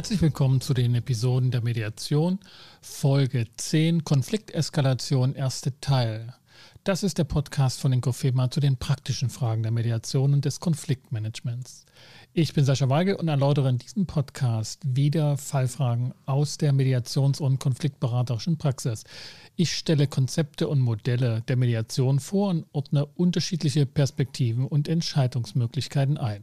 Herzlich willkommen zu den Episoden der Mediation, Folge 10, Konflikteskalation, erste Teil. Das ist der Podcast von Inkofema zu den praktischen Fragen der Mediation und des Konfliktmanagements. Ich bin Sascha Weigel und erläutere in diesem Podcast wieder Fallfragen aus der Mediations- und Konfliktberaterischen Praxis. Ich stelle Konzepte und Modelle der Mediation vor und ordne unterschiedliche Perspektiven und Entscheidungsmöglichkeiten ein.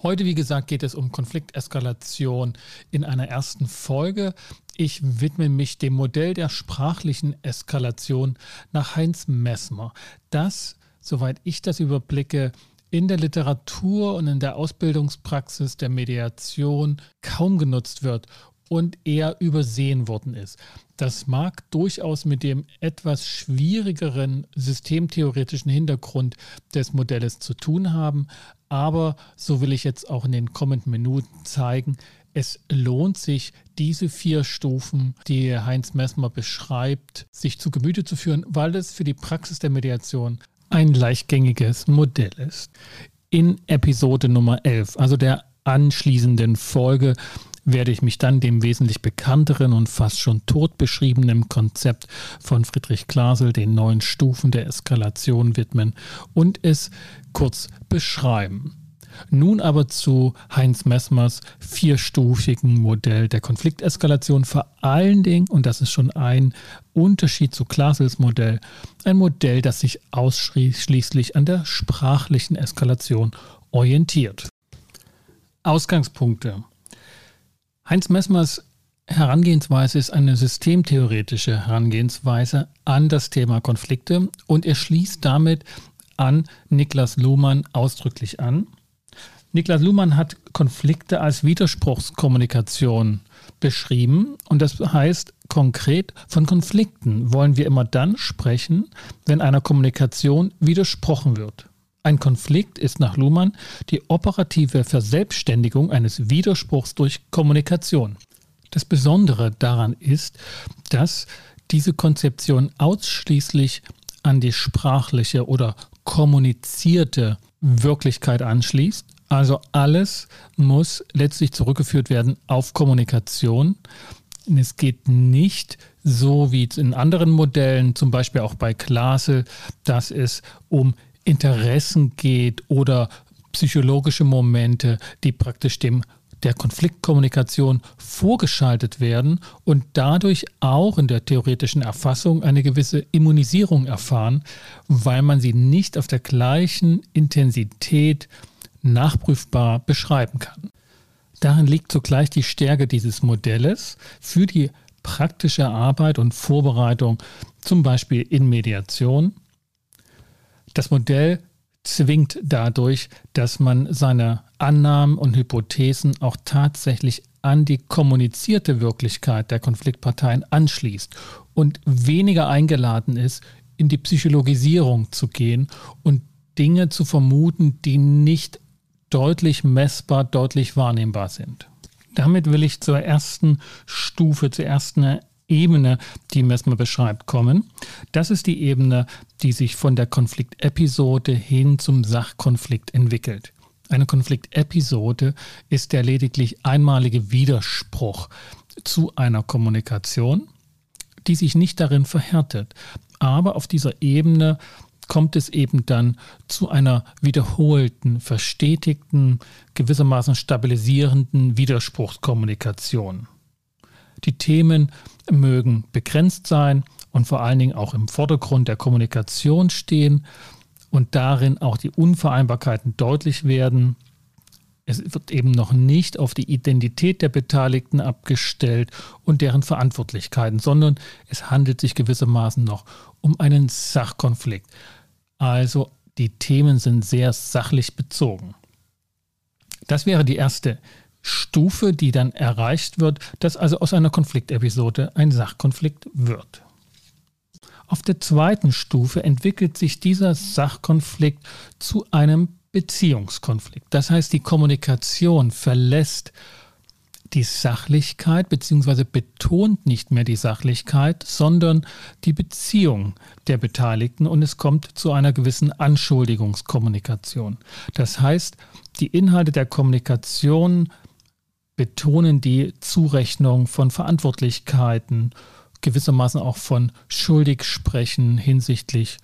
Heute, wie gesagt, geht es um Konflikteskalation in einer ersten Folge. Ich widme mich dem Modell der sprachlichen Eskalation nach Heinz Messmer, das, soweit ich das überblicke, in der Literatur und in der Ausbildungspraxis der Mediation kaum genutzt wird und eher übersehen worden ist. Das mag durchaus mit dem etwas schwierigeren systemtheoretischen Hintergrund des Modells zu tun haben, aber so will ich jetzt auch in den kommenden Minuten zeigen, es lohnt sich, diese vier Stufen, die Heinz Messmer beschreibt, sich zu Gemüte zu führen, weil es für die Praxis der Mediation ein leichtgängiges Modell ist. In Episode Nummer 11, also der anschließenden Folge, werde ich mich dann dem wesentlich bekannteren und fast schon tot beschriebenen Konzept von Friedrich Glasel, den neuen Stufen der Eskalation widmen und es kurz beschreiben. Nun aber zu Heinz Messmers vierstufigen Modell der Konflikteskalation. Vor allen Dingen, und das ist schon ein Unterschied zu Klasels Modell, ein Modell, das sich ausschließlich an der sprachlichen Eskalation orientiert. Ausgangspunkte. Heinz Messmers Herangehensweise ist eine systemtheoretische Herangehensweise an das Thema Konflikte und er schließt damit an Niklas Luhmann ausdrücklich an. Niklas Luhmann hat Konflikte als Widerspruchskommunikation beschrieben und das heißt konkret, von Konflikten wollen wir immer dann sprechen, wenn einer Kommunikation widersprochen wird. Ein Konflikt ist nach Luhmann die operative Verselbstständigung eines Widerspruchs durch Kommunikation. Das Besondere daran ist, dass diese Konzeption ausschließlich an die sprachliche oder kommunizierte Wirklichkeit anschließt. Also alles muss letztlich zurückgeführt werden auf Kommunikation. Es geht nicht so wie in anderen Modellen, zum Beispiel auch bei Klasel, dass es um Interessen geht oder psychologische Momente, die praktisch dem der Konfliktkommunikation vorgeschaltet werden und dadurch auch in der theoretischen Erfassung eine gewisse Immunisierung erfahren, weil man sie nicht auf der gleichen Intensität nachprüfbar beschreiben kann. Darin liegt zugleich die Stärke dieses Modells für die praktische Arbeit und Vorbereitung, zum Beispiel in Mediation das Modell zwingt dadurch, dass man seine Annahmen und Hypothesen auch tatsächlich an die kommunizierte Wirklichkeit der Konfliktparteien anschließt und weniger eingeladen ist, in die Psychologisierung zu gehen und Dinge zu vermuten, die nicht deutlich messbar, deutlich wahrnehmbar sind. Damit will ich zur ersten Stufe, zur ersten Ebene, die Messmer beschreibt, kommen. Das ist die Ebene, die sich von der Konfliktepisode hin zum Sachkonflikt entwickelt. Eine Konfliktepisode ist der lediglich einmalige Widerspruch zu einer Kommunikation, die sich nicht darin verhärtet. Aber auf dieser Ebene kommt es eben dann zu einer wiederholten, verstetigten, gewissermaßen stabilisierenden Widerspruchskommunikation. Die Themen mögen begrenzt sein und vor allen Dingen auch im Vordergrund der Kommunikation stehen und darin auch die Unvereinbarkeiten deutlich werden. Es wird eben noch nicht auf die Identität der Beteiligten abgestellt und deren Verantwortlichkeiten, sondern es handelt sich gewissermaßen noch um einen Sachkonflikt. Also die Themen sind sehr sachlich bezogen. Das wäre die erste Stufe, die dann erreicht wird, dass also aus einer Konfliktepisode ein Sachkonflikt wird. Auf der zweiten Stufe entwickelt sich dieser Sachkonflikt zu einem Beziehungskonflikt. Das heißt, die Kommunikation verlässt die Sachlichkeit bzw. betont nicht mehr die Sachlichkeit, sondern die Beziehung der Beteiligten und es kommt zu einer gewissen Anschuldigungskommunikation. Das heißt, die Inhalte der Kommunikation betonen die Zurechnung von Verantwortlichkeiten, gewissermaßen auch von Schuldigsprechen hinsichtlich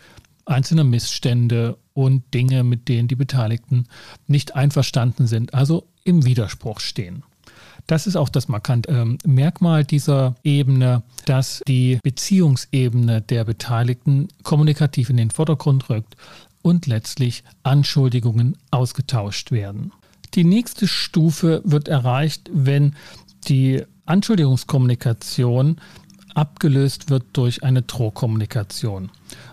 einzelner Missstände und Dinge, mit denen die Beteiligten nicht einverstanden sind, also im Widerspruch stehen. Das ist auch das markante ähm, Merkmal dieser Ebene, dass die Beziehungsebene der Beteiligten kommunikativ in den Vordergrund rückt und letztlich Anschuldigungen ausgetauscht werden. Die nächste Stufe wird erreicht, wenn die Anschuldigungskommunikation abgelöst wird durch eine Drohkommunikation.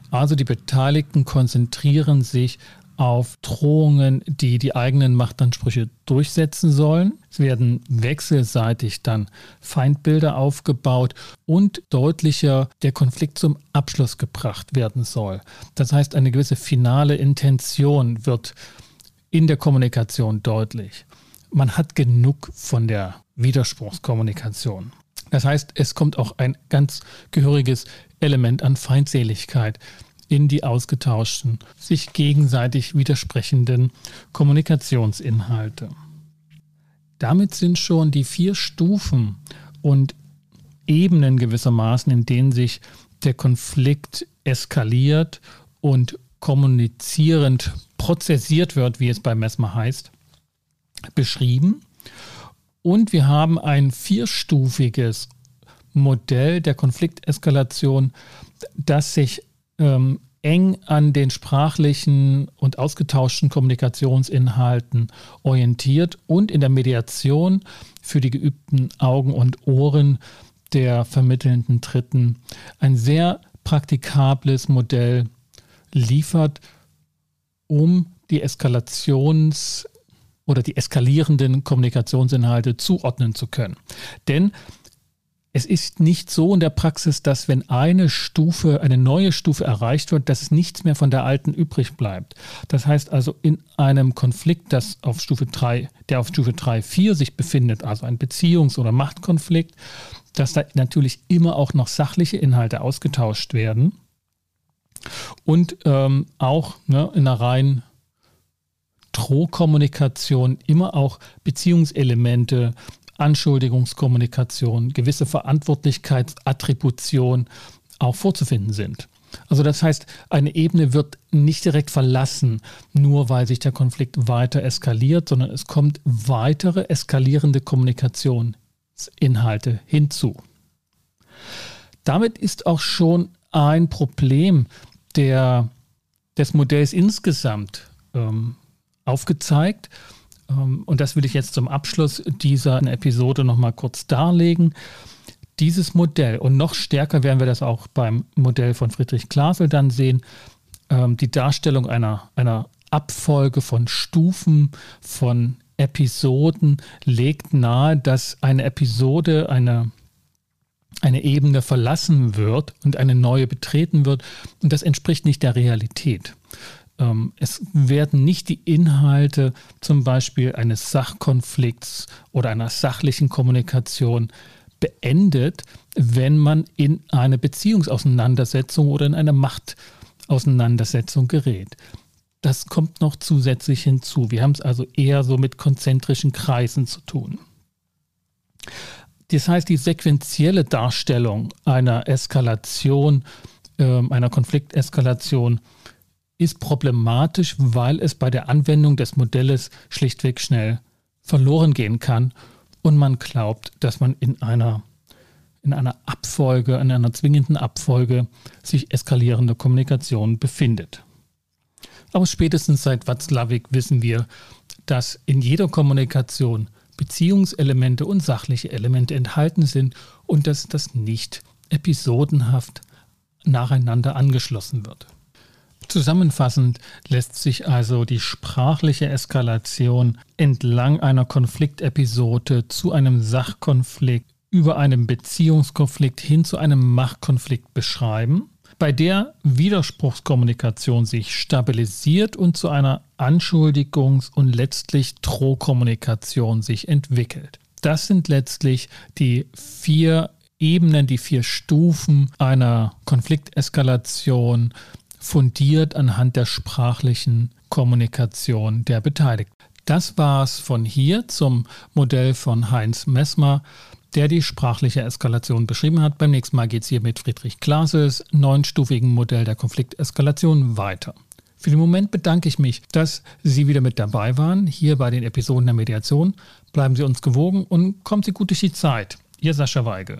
Also die Beteiligten konzentrieren sich auf Drohungen, die die eigenen Machtansprüche durchsetzen sollen. Es werden wechselseitig dann Feindbilder aufgebaut und deutlicher der Konflikt zum Abschluss gebracht werden soll. Das heißt, eine gewisse finale Intention wird in der Kommunikation deutlich. Man hat genug von der Widerspruchskommunikation. Das heißt, es kommt auch ein ganz gehöriges Element an Feindseligkeit in die ausgetauschten, sich gegenseitig widersprechenden Kommunikationsinhalte. Damit sind schon die vier Stufen und Ebenen gewissermaßen, in denen sich der Konflikt eskaliert und kommunizierend prozessiert wird, wie es bei Mesmer heißt, beschrieben. Und wir haben ein vierstufiges Modell der Konflikteskalation, das sich ähm, eng an den sprachlichen und ausgetauschten Kommunikationsinhalten orientiert und in der Mediation für die geübten Augen und Ohren der vermittelnden Dritten ein sehr praktikables Modell liefert, um die Eskalations- oder die eskalierenden Kommunikationsinhalte zuordnen zu können. Denn es ist nicht so in der Praxis, dass wenn eine Stufe, eine neue Stufe erreicht wird, dass es nichts mehr von der alten übrig bleibt. Das heißt also in einem Konflikt, das auf Stufe 3, der auf Stufe 3, 4 sich befindet, also ein Beziehungs- oder Machtkonflikt, dass da natürlich immer auch noch sachliche Inhalte ausgetauscht werden und ähm, auch ne, in einer rein Drohkommunikation immer auch Beziehungselemente Anschuldigungskommunikation, gewisse Verantwortlichkeitsattribution auch vorzufinden sind. Also das heißt, eine Ebene wird nicht direkt verlassen, nur weil sich der Konflikt weiter eskaliert, sondern es kommt weitere eskalierende Kommunikationsinhalte hinzu. Damit ist auch schon ein Problem der, des Modells insgesamt ähm, aufgezeigt. Ähm, und das will ich jetzt zum Abschluss dieser Episode nochmal kurz darlegen. Dieses Modell, und noch stärker werden wir das auch beim Modell von Friedrich Glasel dann sehen, ähm, die Darstellung einer, einer Abfolge von Stufen, von Episoden legt nahe, dass eine Episode eine, eine Ebene verlassen wird und eine neue betreten wird. Und das entspricht nicht der Realität. Ähm, es werden nicht die Inhalte zum Beispiel eines Sachkonflikts oder einer sachlichen Kommunikation beendet, wenn man in eine Beziehungsauseinandersetzung oder in eine Machtauseinandersetzung gerät. Das kommt noch zusätzlich hinzu. Wir haben es also eher so mit konzentrischen Kreisen zu tun. Das heißt, die sequentielle Darstellung einer Eskalation, äh, einer Konflikteskalation ist problematisch, weil es bei der Anwendung des Modells schlichtweg schnell verloren gehen kann und man glaubt, dass man in einer, in einer Abfolge, in einer zwingenden Abfolge sich eskalierende Kommunikation befindet. Aber spätestens seit Watzlawick wissen wir, dass in jeder Kommunikation Beziehungselemente und sachliche Elemente enthalten sind und dass das nicht episodenhaft nacheinander angeschlossen wird. Zusammenfassend lässt sich also die sprachliche Eskalation entlang einer Konfliktepisode zu einem Sachkonflikt über einen Beziehungskonflikt hin zu einem Machtkonflikt beschreiben, bei der Widerspruchskommunikation sich stabilisiert und zu einer Anschuldigungs- und letztlich Drohkommunikation sich entwickelt. Das sind letztlich die vier Ebenen, die vier Stufen einer Konflikteskalation fundiert anhand der sprachlichen Kommunikation der Beteiligten. Das war's von hier zum Modell von Heinz Messmer, der die sprachliche Eskalation beschrieben hat. Beim nächsten Mal geht's hier mit Friedrich Klases neunstufigen Modell der Konflikteskalation weiter. Für den Moment bedanke ich mich, dass Sie wieder mit dabei waren, hier bei den Episoden der Mediation. Bleiben Sie uns gewogen und kommen Sie gut durch die Zeit. Ihr Sascha Weigel.